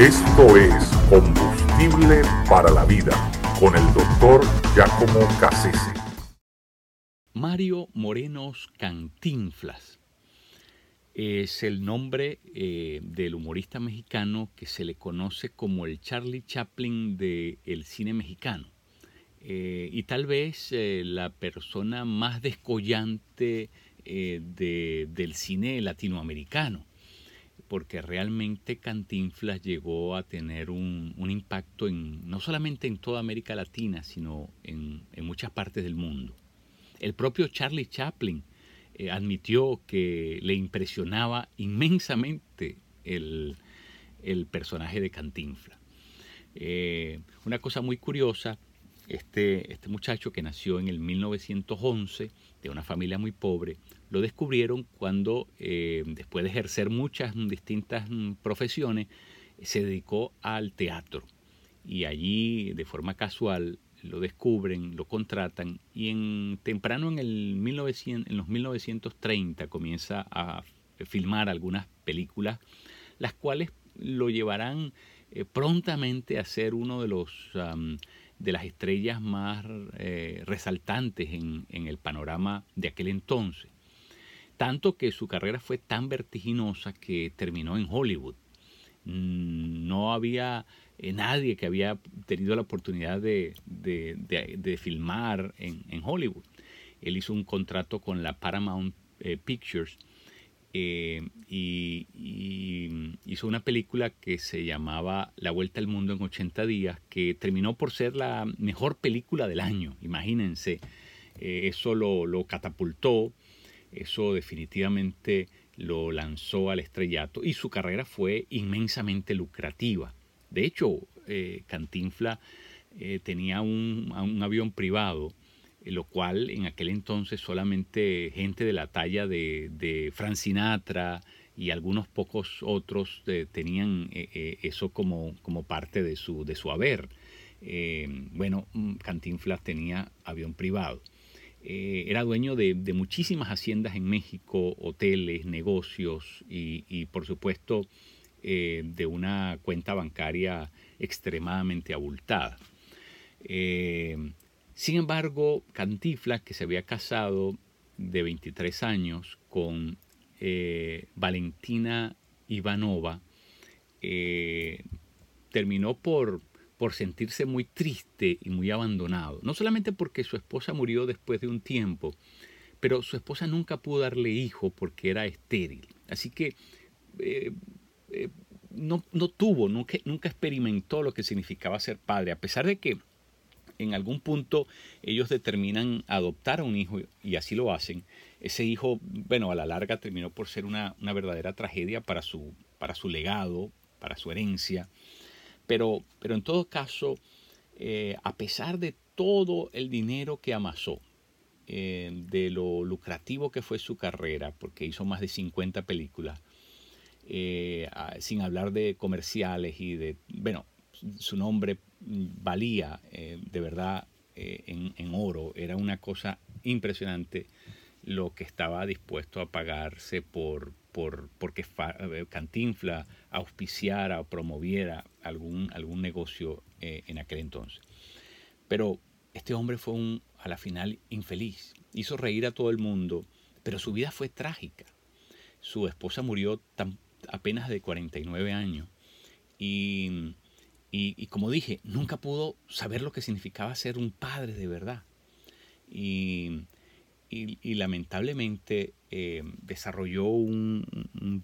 Esto es Combustible para la Vida con el doctor Giacomo Cassese. Mario Morenos Cantinflas es el nombre eh, del humorista mexicano que se le conoce como el Charlie Chaplin del cine mexicano. Eh, y tal vez eh, la persona más descollante del cine latinoamericano porque realmente Cantinflas llegó a tener un, impacto en, no solamente en toda América Latina, sino en, muchas partes del mundo. El propio Charlie Chaplin eh, admitió que le impresionaba inmensamente el, personaje de Cantinflas. Eh, una cosa muy curiosa, este, este muchacho que nació en el 1911, de una familia muy pobre, lo descubrieron cuando, eh, después de ejercer muchas distintas mm, profesiones, se dedicó al teatro. Y allí, de forma casual, lo descubren, lo contratan y en, temprano en, el 1900, en los 1930 comienza a filmar algunas películas, las cuales lo llevarán eh, prontamente a ser uno de los de las estrellas más eh, resaltantes en, en, el panorama de aquel entonces tanto que su carrera fue tan vertiginosa que terminó en Hollywood. Mm, no había eh, nadie que había tenido la oportunidad de, filmar en, Hollywood. Él hizo un contrato con la Paramount eh, Pictures eh, y, hizo una película que se llamaba La Vuelta al Mundo en 80 días, que terminó por ser la mejor película del año, imagínense. eso lo, catapultó eso definitivamente lo lanzó al estrellato y su carrera fue inmensamente lucrativa. De hecho, eh, Cantinfla eh, tenía un, avión privado, eh, lo cual en aquel entonces solamente gente de la talla de, de Frank Sinatra y algunos pocos otros tenían eso como, como, parte de su, de su haber. bueno, mm, Cantinflas tenía avión privado. Eh, era dueño de, muchísimas haciendas en México, hoteles, negocios y, por supuesto eh, de una cuenta bancaria extremadamente abultada. Eh, sin embargo, Cantiflas, que se había casado de 23 años con Valentina Ivanova, terminó por por sentirse muy triste y muy abandonado. No solamente porque su esposa murió después de un tiempo, pero su esposa nunca pudo darle hijo porque era estéril. Así que eh, eh, no, tuvo, nunca, nunca experimentó lo que significaba ser padre, a pesar de que en algún punto ellos determinan adoptar a un hijo y así lo hacen. Ese hijo, bueno, a la larga terminó por ser una, verdadera tragedia para su, para su legado, para su herencia. Pero, pero en todo caso, eh, a pesar de todo el dinero que amasó, eh, de lo lucrativo que fue su carrera, porque hizo más de 50 películas, eh, sin hablar de comerciales y de, bueno, su nombre valía de verdad en, en, oro, era una cosa impresionante lo que estaba dispuesto a pagarse por, por porque eh, Cantinfla auspiciara o promoviera algún, algún negocio eh, en aquel entonces. Pero este hombre fue un, a la final infeliz, hizo reír a todo el mundo, pero su vida fue trágica. Su esposa murió tan, apenas de 49 años y, y, como dije, nunca pudo saber lo que significaba ser un padre de verdad. Y, lamentablemente eh, desarrolló un,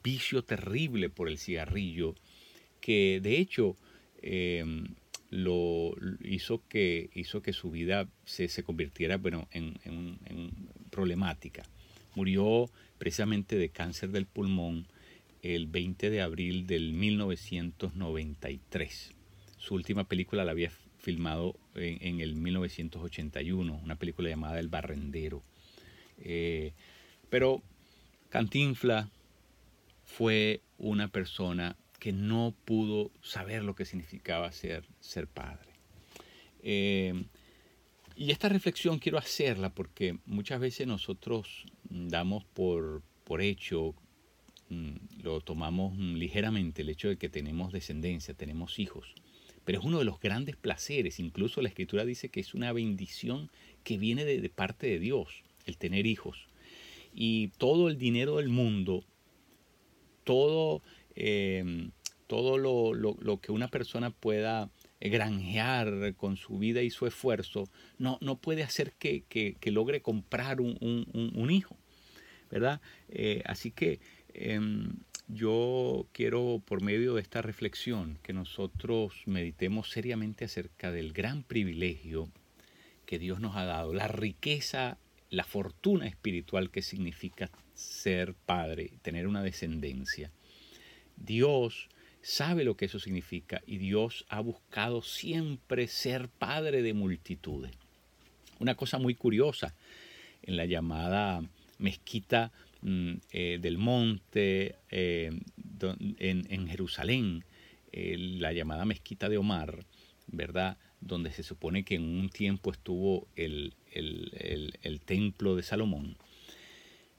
vicio terrible por el cigarrillo que de hecho em, lo hizo que, hizo que su vida se, convirtiera bueno, en, problemática. Murió precisamente de cáncer del pulmón el 20 de abril del 1993. Su última película la había filmado en, en el 1981, una película llamada El Barrendero. Eh, pero Cantinfla fue una persona que no pudo saber lo que significaba ser, ser padre. Eh, y esta reflexión quiero hacerla porque muchas veces nosotros damos por, por hecho mm, lo tomamos mm, ligeramente el hecho de que tenemos descendencia, tenemos hijos. Pero es uno de los grandes placeres. Incluso la escritura dice que es una bendición que viene de, parte de Dios, el tener hijos. Y todo el dinero del mundo, todo, em, todo lo, que una persona pueda granjear con su vida y su esfuerzo, no, no puede hacer que, logre comprar un, hijo. ¿Verdad? Eh, así que em, yo quiero, por medio de esta reflexión, que nosotros meditemos seriamente acerca del gran privilegio que Dios nos ha dado, la riqueza, la fortuna espiritual que significa ser padre, tener una descendencia. Dios sabe lo que eso significa y Dios ha buscado siempre ser padre de multitudes. Una cosa muy curiosa en la llamada mezquita eh, del monte eh, en, Jerusalén, la llamada mezquita de Omar, ¿verdad? Donde se supone que en un tiempo estuvo el, el templo de Salomón.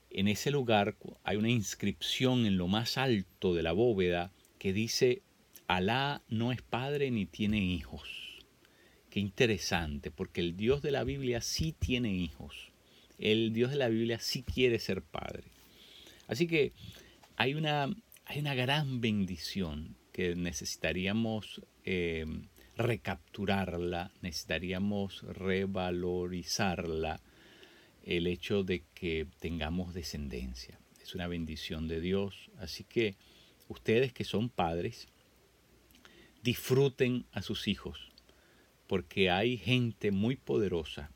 En ese lugar hay una inscripción en lo más alto de la bóveda que dice, Alá no es padre ni tiene hijos. Qué interesante, porque el Dios de la Biblia sí tiene hijos. El Dios de la Biblia sí quiere ser padre. Así que hay una, hay una gran bendición que necesitaríamos eh, recapturarla, necesitaríamos revalorizarla, el hecho de que tengamos descendencia. Es una bendición de Dios. Así que ustedes que son padres, disfruten a sus hijos, porque hay gente muy poderosa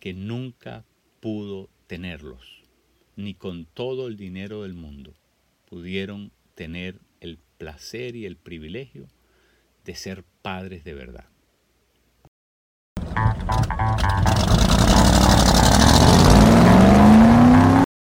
que nunca pudo tenerlos ni con todo el dinero del mundo pudieron tener el placer y el privilegio de ser padres de verdad.